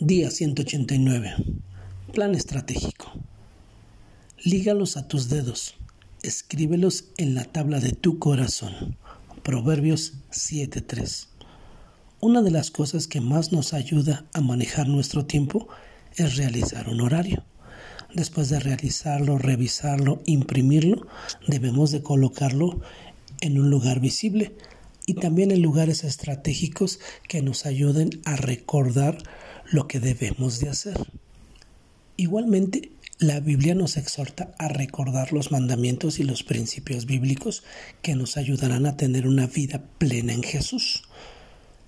Día 189. Plan estratégico. Lígalos a tus dedos. Escríbelos en la tabla de tu corazón. Proverbios 7.3. Una de las cosas que más nos ayuda a manejar nuestro tiempo es realizar un horario. Después de realizarlo, revisarlo, imprimirlo, debemos de colocarlo en un lugar visible y también en lugares estratégicos que nos ayuden a recordar lo que debemos de hacer. Igualmente, la Biblia nos exhorta a recordar los mandamientos y los principios bíblicos que nos ayudarán a tener una vida plena en Jesús.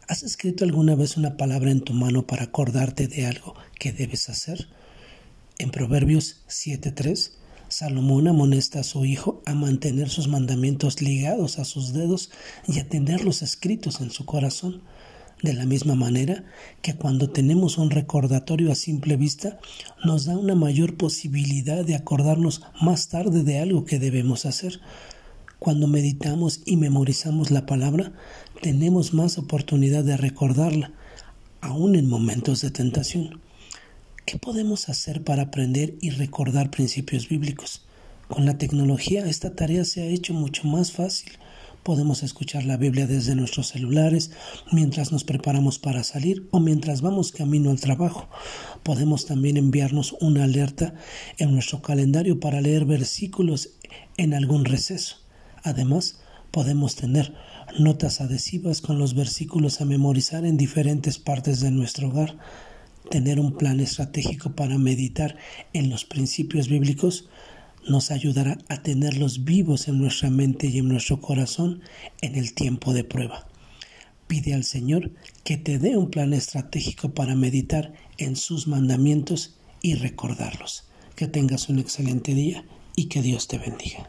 ¿Has escrito alguna vez una palabra en tu mano para acordarte de algo que debes hacer? En Proverbios 7.3, Salomón amonesta a su hijo a mantener sus mandamientos ligados a sus dedos y a tenerlos escritos en su corazón de la misma manera que cuando tenemos un recordatorio a simple vista, nos da una mayor posibilidad de acordarnos más tarde de algo que debemos hacer. Cuando meditamos y memorizamos la palabra, tenemos más oportunidad de recordarla, aún en momentos de tentación. ¿Qué podemos hacer para aprender y recordar principios bíblicos? Con la tecnología esta tarea se ha hecho mucho más fácil. Podemos escuchar la Biblia desde nuestros celulares mientras nos preparamos para salir o mientras vamos camino al trabajo. Podemos también enviarnos una alerta en nuestro calendario para leer versículos en algún receso. Además, podemos tener notas adhesivas con los versículos a memorizar en diferentes partes de nuestro hogar. Tener un plan estratégico para meditar en los principios bíblicos nos ayudará a tenerlos vivos en nuestra mente y en nuestro corazón en el tiempo de prueba. Pide al Señor que te dé un plan estratégico para meditar en sus mandamientos y recordarlos. Que tengas un excelente día y que Dios te bendiga.